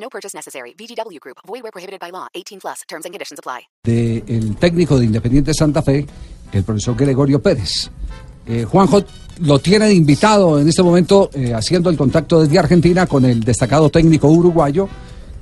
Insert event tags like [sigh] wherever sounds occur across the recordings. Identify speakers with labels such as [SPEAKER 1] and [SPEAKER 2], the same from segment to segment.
[SPEAKER 1] No purchase necessary. VGW Group. Void where prohibited by law. 18 plus. Terms and conditions apply.
[SPEAKER 2] De el técnico de Independiente Santa Fe, el profesor Gregorio Pérez. Eh, Juanjo lo tiene invitado en este momento eh, haciendo el contacto desde Argentina con el destacado técnico uruguayo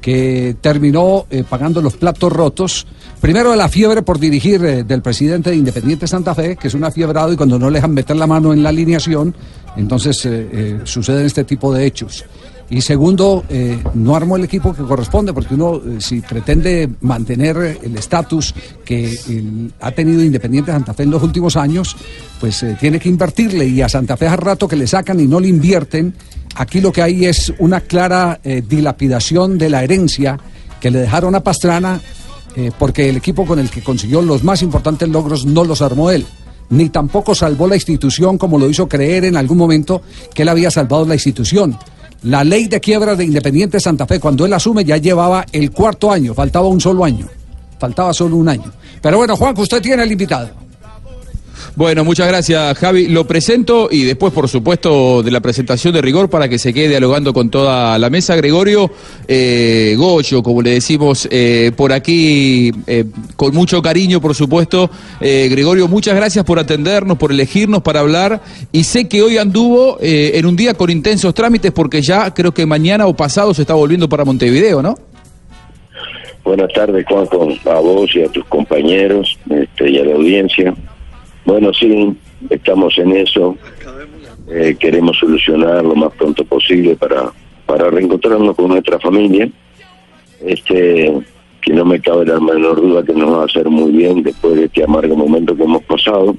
[SPEAKER 2] que terminó eh, pagando los platos rotos. Primero de la fiebre por dirigir eh, del presidente de Independiente Santa Fe, que es un afiebrado y cuando no le dejan meter la mano en la alineación, entonces eh, eh, suceden este tipo de hechos. Y segundo, eh, no armó el equipo que corresponde, porque uno, eh, si pretende mantener el estatus que ha tenido Independiente Santa Fe en los últimos años, pues eh, tiene que invertirle. Y a Santa Fe hace rato que le sacan y no le invierten. Aquí lo que hay es una clara dilapidación de la herencia que le dejaron a Pastrana, porque el equipo con el que consiguió los más importantes logros no los armó él ni tampoco salvó la institución como lo hizo creer en algún momento que él había salvado la institución. La ley de quiebra de Independiente Santa Fe, cuando él asume, ya llevaba el cuarto año, faltaba un solo año. Faltaba solo un año. Pero bueno, Juan, usted tiene el invitado.
[SPEAKER 3] Bueno, muchas gracias Javi. Lo presento y después, por supuesto, de la presentación de rigor para que se quede dialogando con toda la mesa. Gregorio eh, Goyo, como le decimos eh, por aquí, eh, con mucho cariño, por supuesto. Eh, Gregorio, muchas gracias por atendernos, por elegirnos para hablar. Y sé que hoy anduvo eh, en un día con intensos trámites porque ya creo que mañana o pasado se está volviendo para Montevideo, ¿no?
[SPEAKER 4] Buenas tardes, Juan, con, a vos y a tus compañeros este, y a la audiencia. Bueno, sí, estamos en eso. Eh, queremos solucionar lo más pronto posible para, para reencontrarnos con nuestra familia. Este, que no me cabe la menor duda que nos va a hacer muy bien después de este amargo momento que hemos pasado.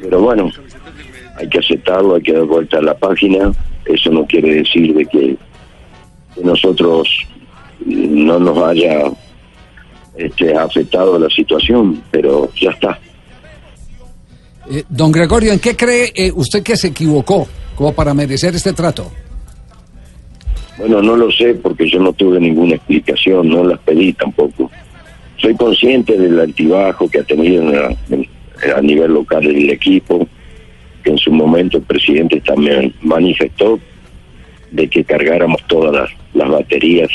[SPEAKER 4] Pero bueno, hay que aceptarlo, hay que dar vuelta a la página. Eso no quiere decir de que, nosotros no nos haya este, afectado la situación, pero ya está.
[SPEAKER 2] Eh, don Gregorio, ¿en qué cree eh, usted que se equivocó como para merecer este trato?
[SPEAKER 4] Bueno, no lo sé porque yo no tuve ninguna explicación, no las pedí tampoco. Soy consciente del altibajo que ha tenido en- a nivel local el equipo, que en su momento el presidente también manifestó de que cargáramos todas las, las baterías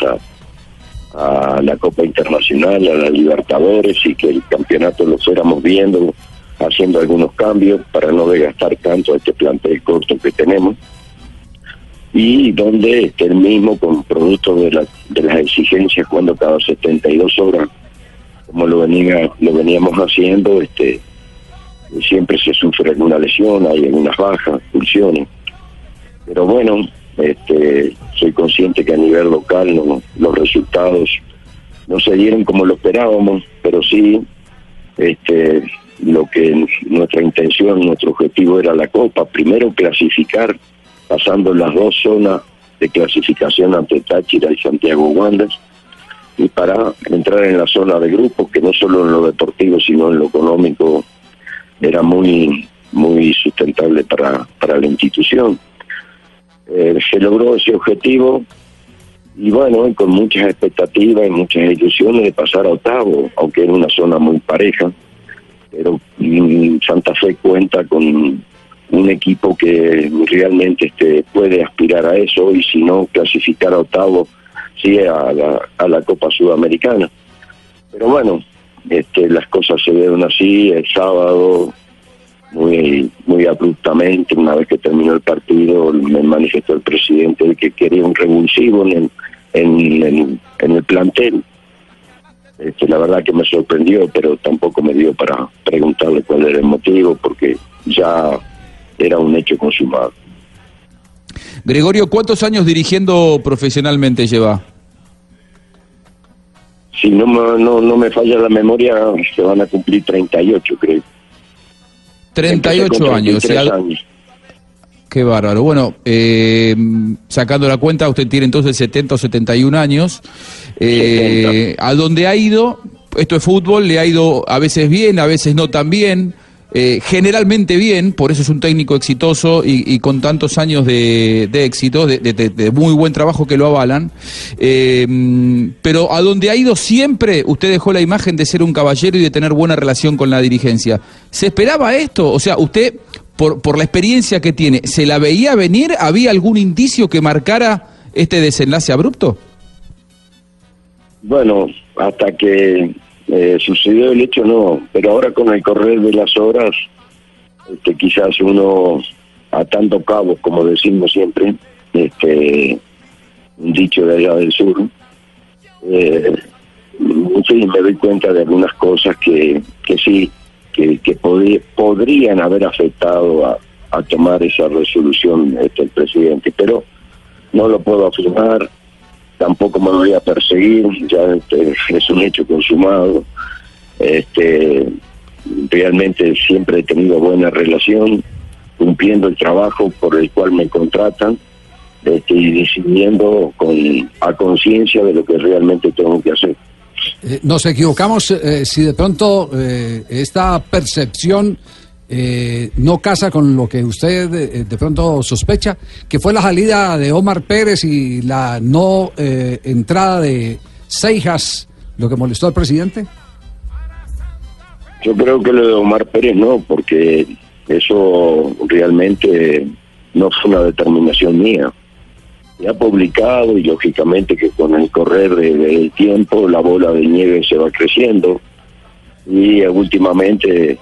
[SPEAKER 4] a, a la Copa Internacional, a la Libertadores y que el campeonato lo fuéramos viendo, haciendo algunos cambios para no desgastar tanto este plantel corto que tenemos y donde este, el mismo con producto de, la- de las exigencias cuando cada 72 horas como lo venía lo veníamos haciendo este siempre se sufre alguna lesión hay algunas bajas pulsiones. Pero bueno este soy consciente que a nivel local no- los resultados no se dieron como lo esperábamos pero sí este lo que nuestra intención nuestro objetivo era la copa. Primero clasificar pasando las dos zonas de clasificación ante Táchira y Santiago Wanderers y para entrar en la zona de grupo que no solo en lo deportivo sino en lo económico era muy muy sustentable para, para la institución. Eh, se logró ese objetivo y bueno con muchas expectativas y muchas ilusiones de pasar a octavo aunque era una zona muy pareja pero Santa Fe cuenta con un equipo que realmente este, puede aspirar a eso y si no clasificar a octavo sí a la, a la Copa Sudamericana. Pero bueno este, las cosas se dieron así el sábado muy muy abruptamente una vez que terminó el partido me manifestó el presidente de que quería un revulsivo en el, en, el- en el plantel este, la verdad que me sorprendió, pero tampoco me dio para preguntarle cuál era el motivo, porque ya era un hecho consumado.
[SPEAKER 3] Gregorio, ¿cuántos años dirigiendo profesionalmente lleva?
[SPEAKER 4] Si no me, no, no me falla la memoria, se van a cumplir 38, creo. Empecé
[SPEAKER 3] 38
[SPEAKER 4] con
[SPEAKER 3] años. o sea,
[SPEAKER 4] 33 años.
[SPEAKER 3] Qué bárbaro. Bueno, eh, sacando la cuenta, usted tiene entonces 70 o 71 años. Eh, a donde ha ido, esto es fútbol, le ha ido a veces bien, a veces no tan bien. eh, generalmente bien, por eso es un técnico exitoso y, con tantos años de, éxito, de, muy buen trabajo que lo avalan. Pero a donde ha ido siempre, usted dejó la imagen de ser un caballero y de tener buena relación con la dirigencia. ¿Se esperaba esto? O sea, usted, por, por la experiencia que tiene, ¿se la veía venir? ¿Había algún indicio que marcara este desenlace abrupto?
[SPEAKER 4] Bueno, hasta que eh, sucedió el hecho no, pero ahora con el correr de las horas, este, quizás uno atando cabos, como decimos siempre, este, un dicho de allá del sur, eh, me doy cuenta de algunas cosas que, que sí, que, podrían haber afectado a, tomar esa resolución este, presidente, pero no lo puedo afirmar, tampoco me voy a perseguir, ya este, es un hecho consumado. Este, realmente siempre he tenido buena relación, cumpliendo el trabajo por el cual me contratan este, y decidiendo con, a conciencia de lo que realmente tengo que hacer.
[SPEAKER 2] Eh, nos equivocamos eh, si de pronto eh, esta percepción eh, no casa con lo que usted eh, de pronto sospecha, que fue la salida de Omar Pérez y la no eh, entrada de Seijas lo que molestó al presidente.
[SPEAKER 4] Yo creo que lo de Omar Pérez no, porque eso realmente no fue una determinación mía. Ya publicado y lógicamente que con el correr de- del tiempo la bola de nieve se va creciendo y eh, últimamente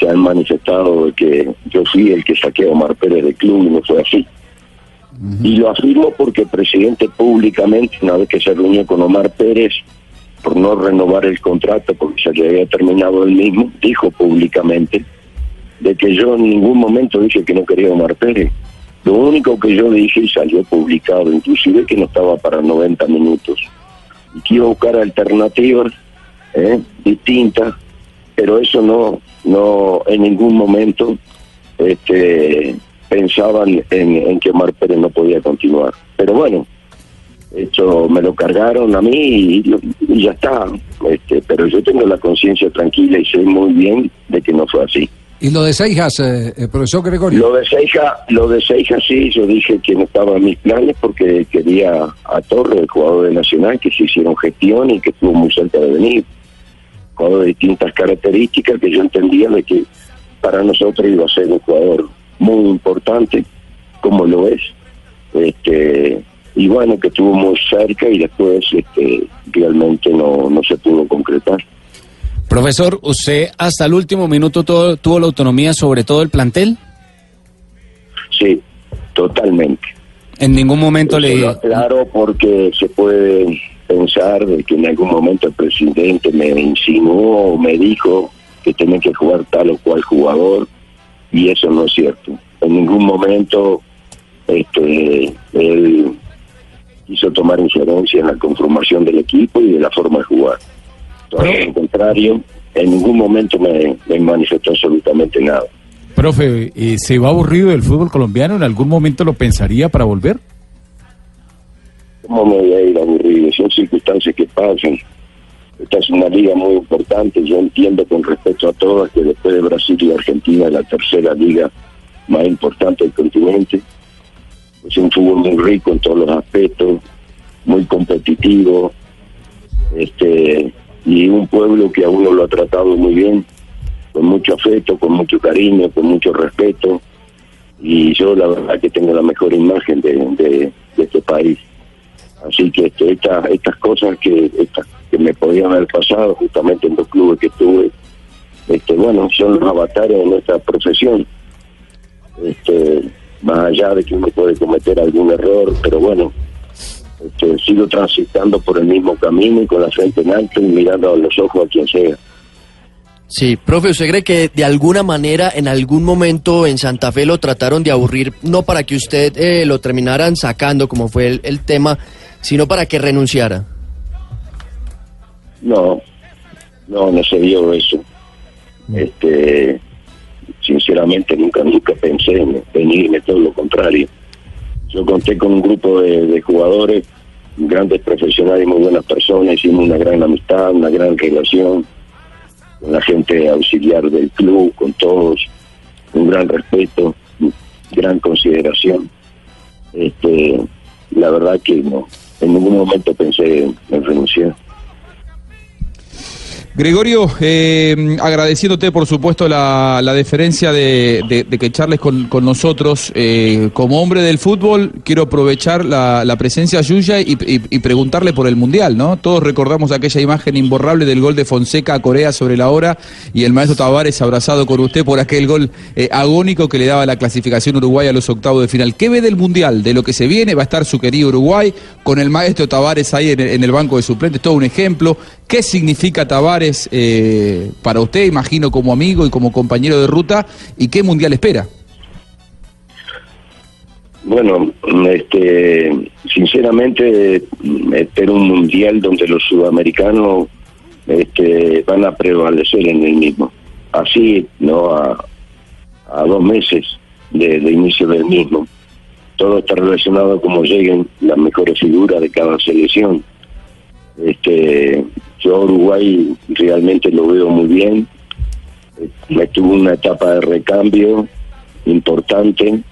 [SPEAKER 4] se han manifestado que yo fui el que saqué a Omar Pérez del club y no fue así. Y lo afirmo porque el presidente públicamente, una vez que se reunió con Omar Pérez, por no renovar el contrato porque se le había terminado el mismo, dijo públicamente de que yo en ningún momento dije que no quería a Omar Pérez. Lo único que yo dije y salió publicado, inclusive que no estaba para 90 minutos. Y que buscar alternativas ¿eh? distintas, pero eso no, no en ningún momento este, pensaban en, en que Omar Pérez no podía continuar. Pero bueno, esto me lo cargaron a mí y, y ya está. Este, pero yo tengo la conciencia tranquila y sé muy bien de que no fue así.
[SPEAKER 2] Y lo de Seijas, eh, eh, profesor Gregorio.
[SPEAKER 4] Lo de Seija, lo de Seija sí, yo dije que no estaba en mis planes porque quería a Torres, el jugador de Nacional, que se hicieron gestión y que estuvo muy cerca de venir. Jugador de distintas características que yo entendía de que para nosotros iba a ser un jugador muy importante, como lo es. Este, y bueno, que estuvo muy cerca y después este, realmente no, no se pudo concretar.
[SPEAKER 5] Profesor, ¿usted hasta el último minuto todo- tuvo la autonomía sobre todo el plantel?
[SPEAKER 4] Sí, totalmente.
[SPEAKER 5] En ningún momento
[SPEAKER 4] Eso
[SPEAKER 5] le...
[SPEAKER 4] lo aclaro porque se puede pensar de que en algún momento el presidente me insinuó o me dijo que tenía que jugar tal o cual jugador y eso no es cierto. En ningún momento este él quiso tomar injerencia en la conformación del equipo y de la forma de jugar. Todo lo contrario, en ningún momento me, me manifestó absolutamente nada.
[SPEAKER 6] Profe, eh, ¿se va aburrido del fútbol colombiano? ¿En algún momento lo pensaría para volver?
[SPEAKER 4] ¿Cómo me voy a ir aburrido? Son circunstancias que pasan. Esta es una liga muy importante. Yo entiendo con respecto a todas que después de Brasil y Argentina es la tercera liga más importante del continente. Es un fútbol muy rico en todos los aspectos, muy competitivo. Este, y un pueblo que a uno lo ha tratado muy bien, con mucho afecto, con mucho cariño, con mucho respeto. Y yo la verdad que tengo la mejor imagen de, este país. Así que este, esta- estas cosas que, estas, que me podían haber pasado justamente en los clubes que estuve, este, bueno, son los avatares de nuestra profesión. Este, más allá de que uno puede cometer algún error, pero bueno, este, sigo transitando por el mismo camino y con la frente en alto y mirando a los ojos a quien sea.
[SPEAKER 7] Sí, profe, ¿usted cree que de alguna manera en algún momento en Santa Fe lo trataron de aburrir, no para que usted eh, lo terminaran sacando, como fue el, el tema, sino para que renunciara?
[SPEAKER 4] No, no, no se dio eso. Este, sinceramente nunca, nunca pensé en venirme, todo lo contrario. Yo conté con un grupo de, de jugadores, grandes profesionales y muy buenas personas, hicimos una gran amistad, una gran relación con la gente auxiliar del club, con todos, un gran respeto, gran consideración. Este, la verdad que no, en ningún momento pensé en renunciar.
[SPEAKER 3] Gregorio, eh, agradeciéndote por supuesto la, la deferencia de, de- que charles con, con nosotros. Eh, como hombre del fútbol, quiero aprovechar la, la presencia suya y, y- preguntarle por el Mundial, ¿no? Todos recordamos aquella imagen imborrable del gol de Fonseca a Corea sobre la hora y el maestro Tavares abrazado con usted por aquel gol eh, agónico que le daba la clasificación Uruguay a los octavos de final. ¿Qué ve del Mundial? De lo que se viene, va a estar su querido Uruguay con el maestro Tavares ahí en en el banco de suplentes, todo un ejemplo. ¿Qué significa Tavares eh, para usted, imagino, como amigo y como compañero de ruta? ¿Y qué Mundial espera?
[SPEAKER 4] Bueno, este, sinceramente espero un mundial donde los sudamericanos este, van a prevalecer en el mismo. Así, ¿no? A, a dos meses de, de inicio del mismo. Todo está relacionado a cómo lleguen las mejores figuras de cada selección. Este, yo Uruguay realmente lo veo muy bien. Me tuvo una etapa de recambio importante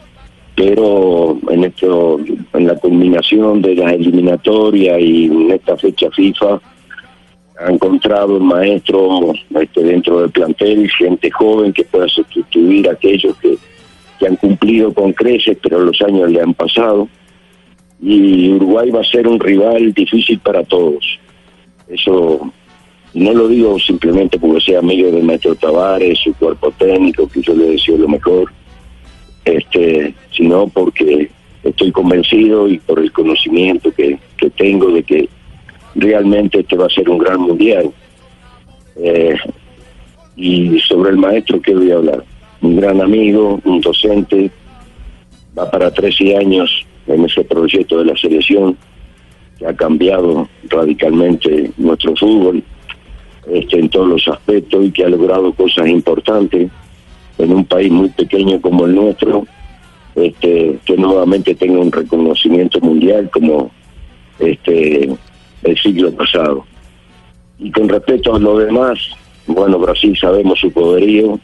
[SPEAKER 4] pero en esto en la culminación de las eliminatorias y en esta fecha FIFA ha encontrado el maestro este, dentro del plantel gente joven que pueda sustituir a aquellos que, que han cumplido con creces pero los años le han pasado y Uruguay va a ser un rival difícil para todos eso no lo digo simplemente porque sea amigo del maestro Tavares su cuerpo técnico que yo le deseo lo mejor este, sino porque estoy convencido y por el conocimiento que, que tengo de que realmente este va a ser un gran mundial. Eh, y sobre el maestro, ¿qué voy a hablar? Un gran amigo, un docente, va para 13 años en ese proyecto de la selección, ha cambiado radicalmente nuestro fútbol este, en todos los aspectos y que ha logrado cosas importantes en un país muy pequeño como el nuestro, este, que nuevamente tenga un reconocimiento mundial como este el siglo pasado. Y con respecto a lo demás, bueno, Brasil sabemos su poderío,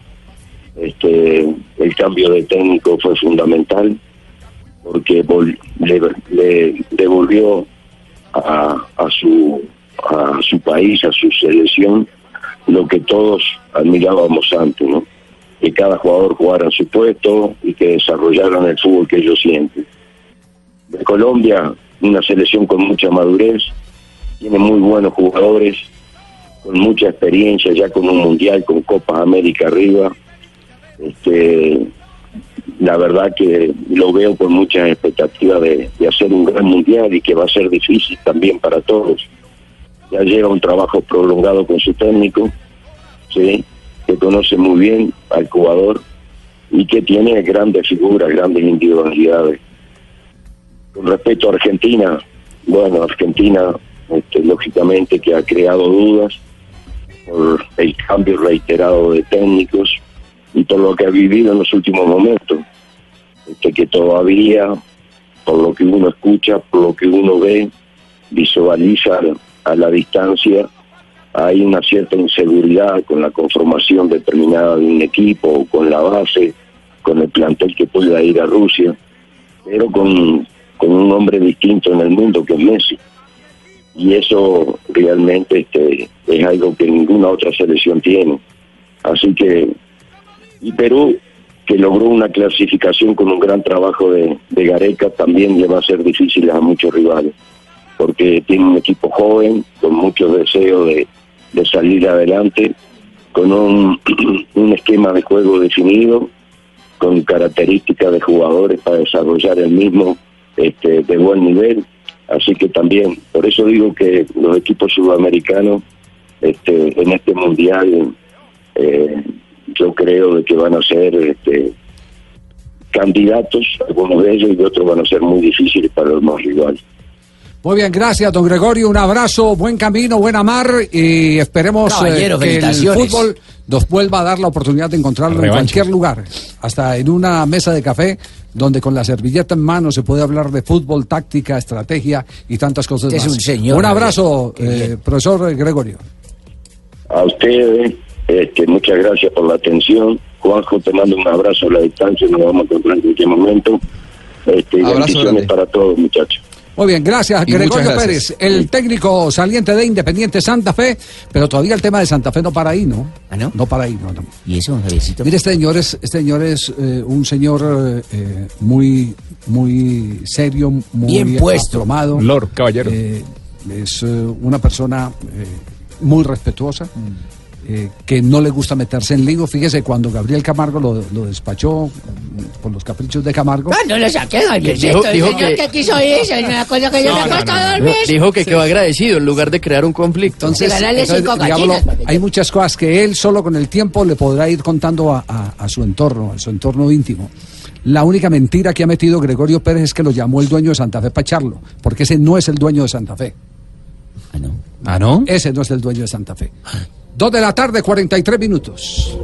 [SPEAKER 4] el cambio de técnico fue fundamental porque le, le devolvió a, su su país, a su selección, lo que todos admirábamos antes, ¿no? que cada jugador jugara en su puesto y que desarrollaran el fútbol que ellos sienten. De Colombia, una selección con mucha madurez, tiene muy buenos jugadores, con mucha experiencia, ya con un mundial, con Copa América arriba. Este, la verdad que lo veo con muchas expectativas de, hacer un gran mundial y que va a ser difícil también para todos. Ya lleva un trabajo prolongado con su técnico, ¿sí? que conoce muy bien al jugador y que tiene grandes figuras, grandes individualidades. Con respecto a Argentina, bueno, Argentina, este, lógicamente que ha creado dudas por el cambio reiterado de técnicos y por lo que ha vivido en los últimos momentos, este, que todavía, por lo que uno escucha, por lo que uno ve, visualiza a la distancia, hay una cierta inseguridad con la conformación determinada de un equipo, con la base, con el plantel que pueda ir a Rusia, pero con, con un hombre distinto en el mundo que es Messi. Y eso realmente este, es algo que ninguna otra selección tiene. Así que, y Perú, que logró una clasificación con un gran trabajo de, Gareca, también le va a ser difícil a muchos rivales, porque tiene un equipo joven, con mucho deseo de, salir adelante, con un, [clears throat] un esquema de juego definido, con características de jugadores para desarrollar el mismo este, de buen nivel. Así que también, por eso digo que los equipos sudamericanos este, en este mundial, eh, yo creo de que van a ser este, candidatos, algunos de ellos y otros van a ser muy difíciles para los más rivales.
[SPEAKER 2] Muy bien, gracias, don Gregorio. Un abrazo, buen camino, buena mar y esperemos eh, que el fútbol nos vuelva a dar la oportunidad de encontrarlo en cualquier lugar, hasta en una mesa de café donde con la servilleta en mano se puede hablar de fútbol, táctica, estrategia y tantas cosas
[SPEAKER 8] es
[SPEAKER 2] más.
[SPEAKER 8] un señor,
[SPEAKER 2] un abrazo, eh, profesor Gregorio.
[SPEAKER 4] A ustedes, este, muchas gracias por la atención. Juanjo, te mando un abrazo a la distancia, nos vamos a encontrar en cualquier momento. Este, bendiciones
[SPEAKER 3] grande.
[SPEAKER 4] para todos, muchachos.
[SPEAKER 2] Muy bien, gracias.
[SPEAKER 3] Y
[SPEAKER 2] Gregorio Pérez, el técnico saliente de Independiente Santa Fe, pero todavía el tema de Santa Fe no para ahí, ¿no?
[SPEAKER 8] ¿Ah, no?
[SPEAKER 2] No para ahí, no, no.
[SPEAKER 8] ¿Y eso, Javiercito?
[SPEAKER 2] Mire, este señor es, este señor es eh, un señor eh, muy, muy serio, muy
[SPEAKER 8] Bien puesto.
[SPEAKER 2] aplomado.
[SPEAKER 6] Lord, caballero.
[SPEAKER 2] Eh, es eh, una persona eh, muy respetuosa, eh, que no le gusta meterse en lío. Fíjese, cuando Gabriel Camargo lo, lo despachó por los caprichos de Camargo.
[SPEAKER 9] Ah, no lo saqué.
[SPEAKER 7] Dijo- que-
[SPEAKER 9] que quiso eso, es una cosa que yo me dormir.
[SPEAKER 7] Dijo que quedó agradecido en lugar de crear un conflicto.
[SPEAKER 2] Entonces,
[SPEAKER 9] ganarle
[SPEAKER 2] entonces,
[SPEAKER 9] cinco
[SPEAKER 2] digámoslo, hay muchas cosas que él solo con el tiempo le podrá ir contando a, a- a su entorno, a su entorno íntimo. La única mentira que ha metido Gregorio Pérez es que lo llamó el dueño de Santa Fe para echarlo, porque ese no es el dueño de Santa Fe.
[SPEAKER 8] Ah, no.
[SPEAKER 5] ¿Ah, no?
[SPEAKER 2] Ese no es el dueño de Santa Fe. Dos de la tarde, 43 minutos.